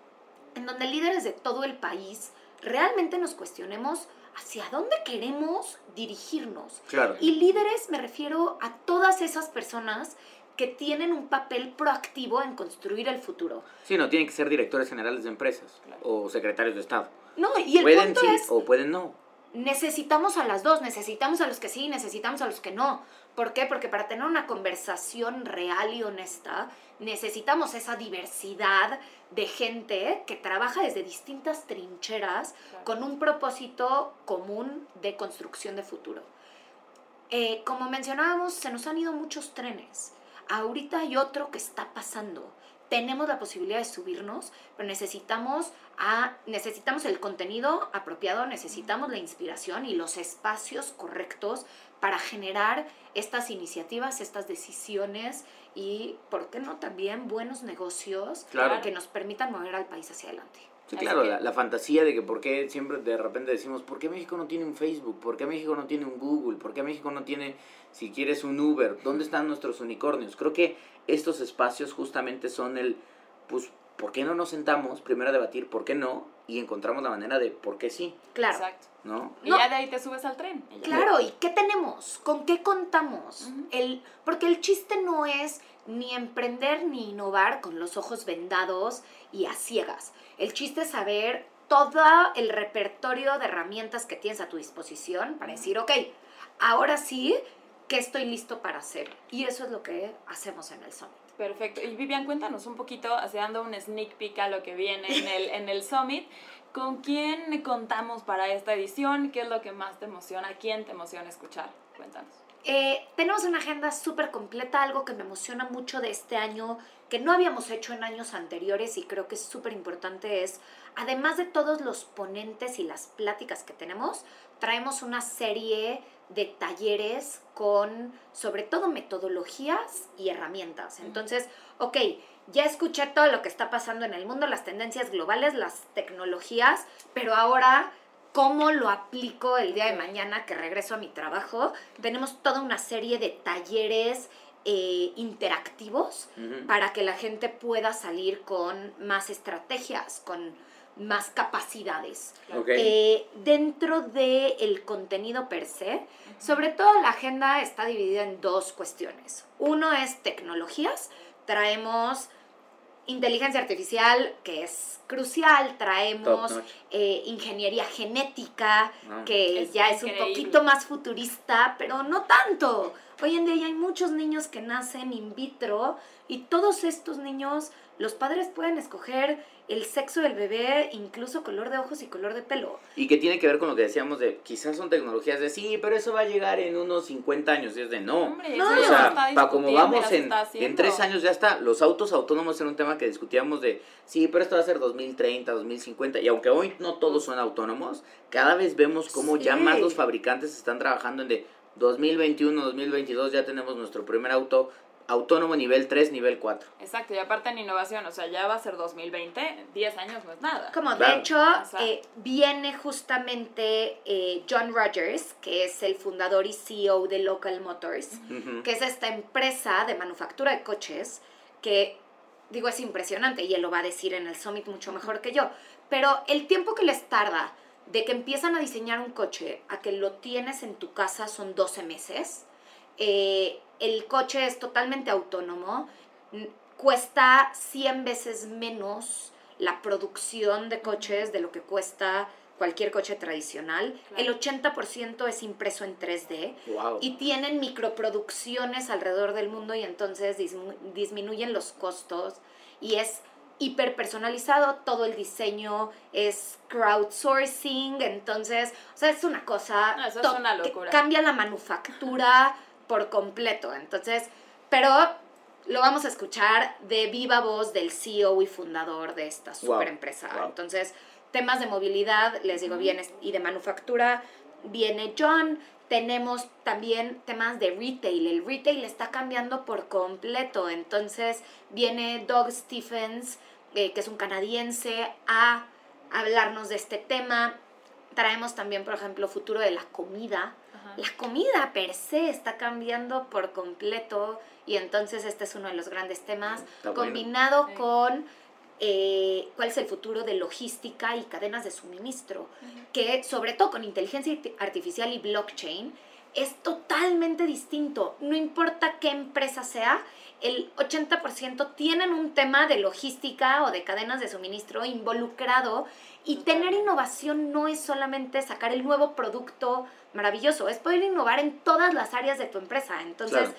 en donde líderes de todo el país realmente nos cuestionemos hacia dónde queremos dirigirnos. Claro. Y líderes me refiero a todas esas personas que tienen un papel proactivo en construir el futuro. Sí, no, tienen que ser directores generales de empresas Claro. o secretarios de Estado. No, y el pueden punto sí es, o pueden no. Necesitamos a las dos, necesitamos a los que sí, necesitamos a los que no. ¿Por qué? Porque para tener una conversación real y honesta, necesitamos esa diversidad de gente que trabaja desde distintas trincheras con un propósito común de construcción de futuro. Eh, como mencionábamos, se nos han ido muchos trenes. Ahorita hay otro que está pasando. Tenemos la posibilidad de subirnos, pero necesitamos, a, necesitamos el contenido apropiado, necesitamos la inspiración y los espacios correctos para generar estas iniciativas, estas decisiones y, ¿por qué no también buenos negocios Claro. que nos permitan mover al país hacia adelante? Sí, claro, que- la, la fantasía de que por qué siempre de repente decimos, ¿por qué México no tiene un Facebook? ¿Por qué México no tiene un Google? ¿Por qué México no tiene, si quieres, un Uber? ¿Dónde están nuestros unicornios? Creo que estos espacios justamente son el, pues, ¿por qué no nos sentamos primero a debatir por qué no? Y encontramos la manera de por qué sí, Claro. Exacto. ¿no? Y No. ya de ahí te subes al tren. Claro, ¿y qué tenemos? ¿Con qué contamos? El, porque el chiste no es ni emprender ni innovar con los ojos vendados y a ciegas. El chiste es saber todo el repertorio de herramientas que tienes a tu disposición para decir, ok, ahora sí, ¿qué estoy listo para hacer? Y eso es lo que hacemos en el Summit. Perfecto. Y Vivian, cuéntanos un poquito, así dando un sneak peek a lo que viene en el, en el Summit. ¿Con quién contamos para esta edición? ¿Qué es lo que más te emociona? ¿Quién te emociona escuchar? Cuéntanos. Eh, tenemos una agenda súper completa, algo que me emociona mucho de este año, que no habíamos hecho en años anteriores y creo que es súper importante, es, además de todos los ponentes y las pláticas que tenemos, traemos una serie de talleres con, sobre todo, metodologías y herramientas. Entonces, ok, ya escuché todo lo que está pasando en el mundo, las tendencias globales, las tecnologías, pero ahora cómo lo aplico el día de mañana que regreso a mi trabajo. Tenemos toda una serie de talleres eh, interactivos para que la gente pueda salir con más estrategias, con más capacidades. Eh, dentro del contenido per se, sobre todo la agenda está dividida en dos cuestiones. Uno es tecnologías. Traemos inteligencia artificial, que es crucial. Traemos eh, ingeniería genética, Ah. que Es ya es un poquito más futurista, pero no tanto. Hoy en día ya hay muchos niños que nacen in vitro y todos estos niños, los padres pueden escoger el sexo del bebé, incluso color de ojos y color de pelo. Y que tiene que ver con lo que decíamos de, quizás son tecnologías de, sí, pero eso va a llegar en unos 50 años. Y es de, no. Hombre, No, o ya O se sea, para como vamos ya en, en tres años ya está. Los autos autónomos era un tema que discutíamos de, sí, pero esto va a ser 2030, 2050. Y aunque hoy no todos son autónomos, cada vez vemos cómo ya Sí. más los fabricantes están trabajando en de 2021, 2022 ya tenemos nuestro primer auto autónomo nivel 3, nivel 4. Exacto, y aparte en innovación, o sea, ya va a ser 2020, 10 años no es nada. Como Claro. de hecho, eh, viene justamente eh, John Rogers, que es el fundador y CEO de Local Motors, que es esta empresa de manufactura de coches que, digo, es impresionante y él lo va a decir en el Summit mucho mejor que yo, pero el tiempo que les tarda de que empiezan a diseñar un coche a que lo tienes en tu casa son 12 meses. Eh, el coche es totalmente autónomo, cuesta 100 veces menos la producción de coches de lo que cuesta cualquier coche tradicional. Claro. El 80% es impreso en 3D Wow. y tienen microproducciones alrededor del mundo y entonces dismu- disminuyen los costos y es hiper personalizado, todo el diseño es crowdsourcing, entonces, o sea, es una cosa No, eso es una que locura. cambia la manufactura por completo, entonces, pero lo vamos a escuchar de viva voz del CEO y fundador de esta super empresa. wow. Entonces, temas de movilidad, les digo bien, y de manufactura, viene John. Tenemos también temas de retail. El retail está cambiando por completo. Entonces, viene Doug Stephens, eh, que es un canadiense, a hablarnos de este tema. Traemos también, por ejemplo, futuro de la comida. Ajá. La comida per se está cambiando por completo y entonces este es uno de los grandes temas Está bueno. combinado Sí. con eh, cuál es el futuro de logística y cadenas de suministro, que sobre todo con inteligencia artificial y blockchain es totalmente distinto. No importa qué empresa sea, el 80% tienen un tema de logística o de cadenas de suministro involucrado y tener innovación no es solamente sacar el nuevo producto maravilloso, es poder innovar en todas las áreas de tu empresa. Entonces,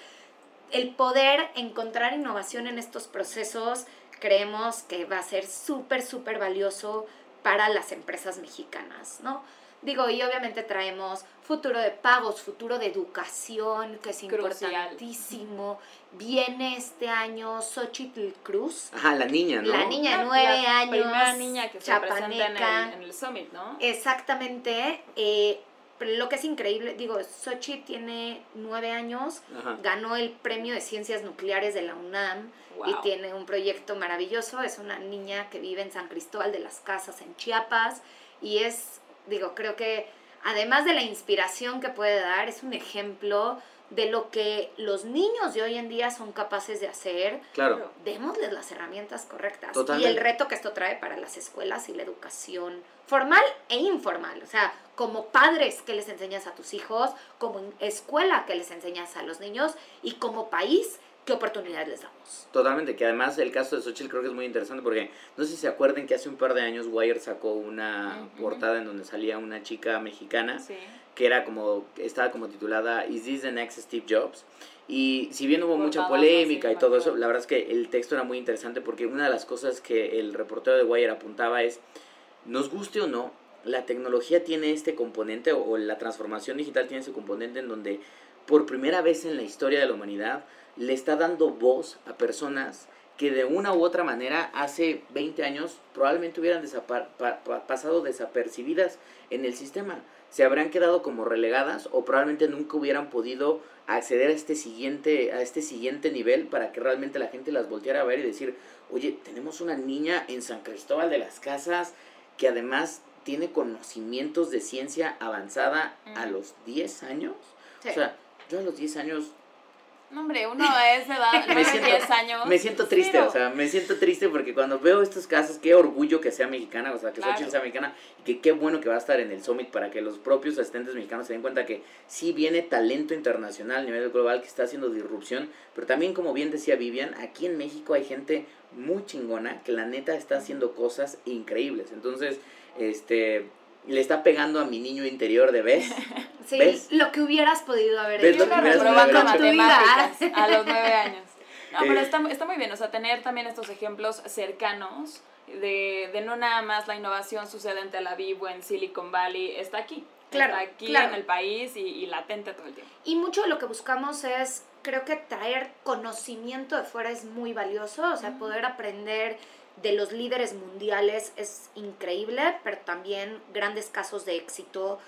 el poder encontrar innovación en estos procesos creemos que va a ser súper, súper valioso para las empresas mexicanas, ¿no? Digo, y obviamente traemos futuro de pagos, futuro de educación, que es importantísimo. Viene este año Xochitl Cruz. Ajá, la niña, ¿no? La niña de nueve la años. primera niña que se presenta en el, en el Summit, ¿no? Exactamente. Eh, pero lo que es increíble, digo, Xochitl tiene nueve años, Ajá. ganó el premio de ciencias nucleares de la UNAM y tiene un proyecto maravilloso. Es una niña que vive en San Cristóbal de las Casas, en Chiapas, y es, digo, creo que además de la inspiración que puede dar, es un ejemplo de lo que los niños de hoy en día son capaces de hacer. Claro. Démosles las herramientas correctas. Totalmente. Y el reto que esto trae para las escuelas y la educación formal e informal. O sea, como padres que les enseñas a tus hijos, como escuela que les enseñas a los niños y como país, qué oportunidades les damos. Totalmente, que además el caso de Xochitl creo que es muy interesante porque no sé si se acuerdan que hace un par de años Wire sacó una portada en donde salía una chica mexicana Sí. que era como, estaba como titulada Is this the next Steve Jobs? Y si bien hubo mucha polémica y todo eso, la verdad es que el texto era muy interesante porque una de las cosas que el reportero de Wire apuntaba es, nos guste o no, la tecnología tiene este componente o, o la transformación digital tiene ese componente en donde por primera vez en la historia de la humanidad le está dando voz a personas que de una u otra manera hace 20 años probablemente hubieran pa- pa- pasado desapercibidas en el sistema. Se habrían quedado como relegadas o probablemente nunca hubieran podido acceder a este siguiente, a este siguiente nivel para que realmente la gente las volteara a ver y decir, oye, tenemos una niña en San Cristóbal de las Casas que además tiene conocimientos de ciencia avanzada a los 10 años. Sí. O sea, yo a los 10 años No, hombre, uno a esa edad, siento- 10 años. me siento triste, o sea, me siento triste porque cuando veo estos casos, qué orgullo que sea mexicana, o sea, que Claro. Xochitl sea mexicana, y que qué bueno que va a estar en el Summit para que los propios asistentes mexicanos se den cuenta que sí viene talento internacional a nivel global que está haciendo disrupción, pero también, como bien decía Vivian, aquí en México hay gente muy chingona que la neta está haciendo cosas increíbles. Entonces, este, le está pegando a mi niño interior de vez. Sí, ¿Ves? lo que hubieras podido haber ¿Ves Yo lo que iba hubieras podido reprobando haber hecho? matemáticas a los 9 años. No, pero Eh. está, está muy bien, o sea, tener también estos ejemplos cercanos de, de no nada más la innovación sucede en Tel Aviv o en Silicon Valley, está aquí. Claro, está aquí claro. en el país y, y latente todo el tiempo. Y mucho de lo que buscamos es, creo que traer conocimiento de fuera es muy valioso, o sea, poder aprender de los líderes mundiales es increíble, pero también grandes casos de éxito,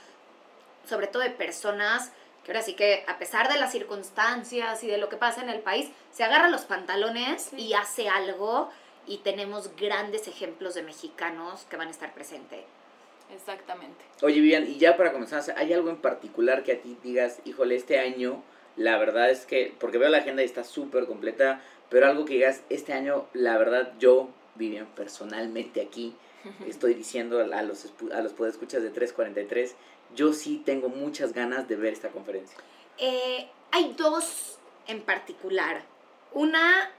sobre todo de personas que ahora sí que a pesar de las circunstancias y de lo que pasa en el país, se agarra los pantalones Sí. y hace algo y tenemos grandes ejemplos de mexicanos que van a estar presentes. Exactamente. Oye, Vivian, y ya para comenzar, ¿hay algo en particular que a ti digas, híjole, este año, la verdad es que, porque veo la agenda y está súper completa, pero algo que digas, este año, la verdad, yo, Vivian, personalmente aquí, estoy diciendo a los, a los podescuchas de 343, yo sí tengo muchas ganas de ver esta conferencia. Eh, hay dos en particular. Una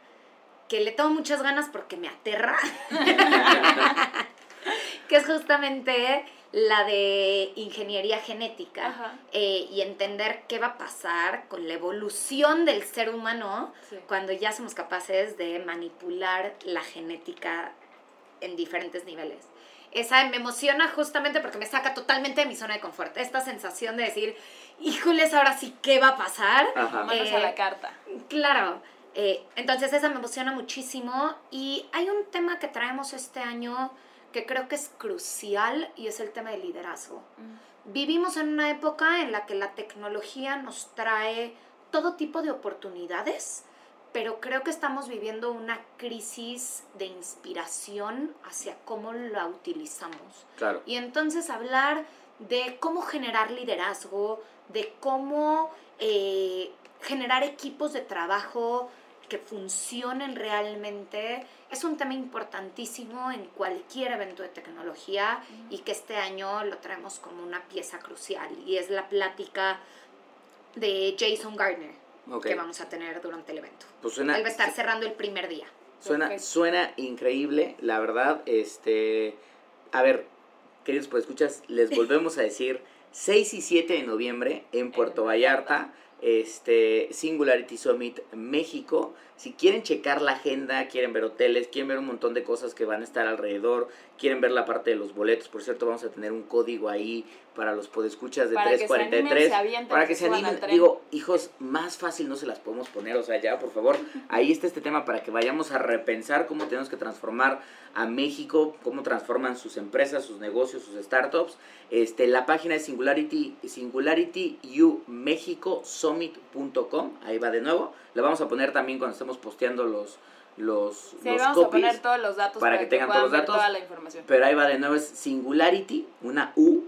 que le tengo muchas ganas porque me aterra, que es justamente la de ingeniería genética eh, y entender qué va a pasar con la evolución del ser humano Sí. cuando ya somos capaces de manipular la genética en diferentes niveles. Esa me emociona justamente porque me saca totalmente de mi zona de confort. Esta sensación de decir, híjoles, ahora sí, ¿qué va a pasar? Ajá. Manos Eh, a la carta. Claro. eh, entonces esa me emociona muchísimo. Y hay un tema que traemos este año que creo que es crucial y es el tema del liderazgo. Mm. Vivimos en una época en la que la tecnología nos trae todo tipo de oportunidades, pero creo que estamos viviendo una crisis de inspiración hacia cómo la utilizamos. Claro. Y entonces hablar de cómo generar liderazgo, de cómo eh, generar equipos de trabajo que funcionen realmente es un tema importantísimo en cualquier evento de tecnología y que este año lo traemos como una pieza crucial y es la plática de Jason Gardner que vamos a tener durante el evento. Pues suena, Él va a estar cerrando el primer día. Suena, Perfecto. suena increíble, la verdad. Este, a ver, queridos pues escuchas, les volvemos a decir 6 y 7 de noviembre en Puerto Vallarta, este Singularity Summit México. Si quieren checar la agenda, quieren ver hoteles, quieren ver un montón de cosas que van a estar alrededor, quieren ver la parte de los boletos, por cierto, vamos a tener un código ahí para los podescuchas de Para que se 343 animen, se avienten, para que se animen. Digo, hijos, más fácil no se las podemos poner, o sea, ya, por favor, ahí está este tema para que vayamos a repensar cómo tenemos que transformar a México, cómo transforman sus empresas, sus negocios, sus startups. Este, la página es Singularity, singularityumexicosummit.com, ahí va de nuevo. La vamos a poner también cuando estemos posteando los, los, Sí, los vamos a poner todos los datos para para, que tengan todos los datos. toda la información. Pero ahí va de nuevo, es Singularity, una U,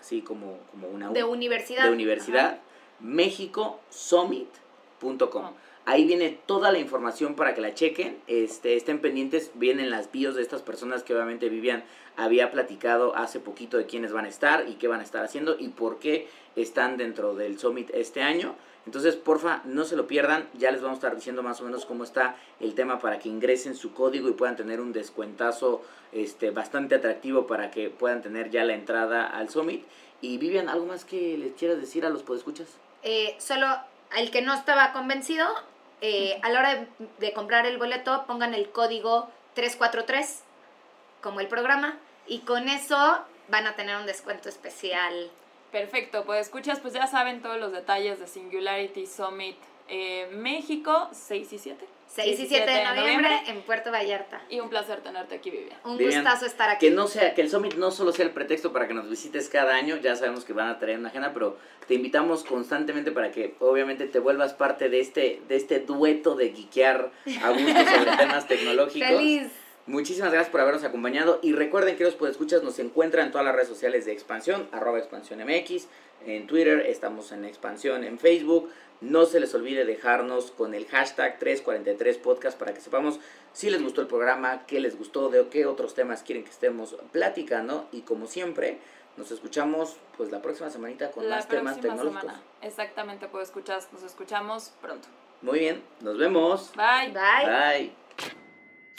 así como, como una U De universidad. de universidad, mexicosummit.com. Ah. Ahí viene toda la información para que la chequen, este, estén pendientes, vienen las bios de estas personas que obviamente Vivian había platicado hace poquito de quiénes van a estar y qué van a estar haciendo y por qué están dentro del Summit este año. Entonces, porfa, no se lo pierdan, ya les vamos a estar diciendo más o menos cómo está el tema para que ingresen su código y puedan tener un descuentazo este, bastante atractivo para que puedan tener ya la entrada al Summit. Y Vivian, ¿algo más que les quieras decir a los podescuchas? Eh, solo al que no estaba convencido, eh, a la hora de, de comprar el boleto, pongan el código 343 como el programa y con eso van a tener un descuento especial. Perfecto, pues escuchas, pues ya saben todos los detalles de Singularity Summit eh, México, 6 y 7. 6 y 7 de noviembre en Puerto Vallarta. Y un placer tenerte aquí, Vivian. Un Vivian, gustazo estar aquí. Que no sea, que el Summit no solo sea el pretexto para que nos visites cada año, ya sabemos que van a traer una agenda, pero te invitamos constantemente para que obviamente te vuelvas parte de este, de este dueto de guiquear a gusto sobre temas tecnológicos. Feliz. Muchísimas gracias por habernos acompañado y recuerden que los podescuchas nos encuentran en todas las redes sociales de Expansión, arroba Expansión MX, en Twitter, estamos en Expansión en Facebook. No se les olvide dejarnos con el hashtag 343podcast para que sepamos si les gustó el programa, qué les gustó, de qué otros temas quieren que estemos platicando y como siempre nos escuchamos pues la próxima semanita con La más temas tecnológicos. semana. Exactamente, pues escuchas, nos escuchamos pronto. Muy bien, nos vemos. Bye. Bye. Bye.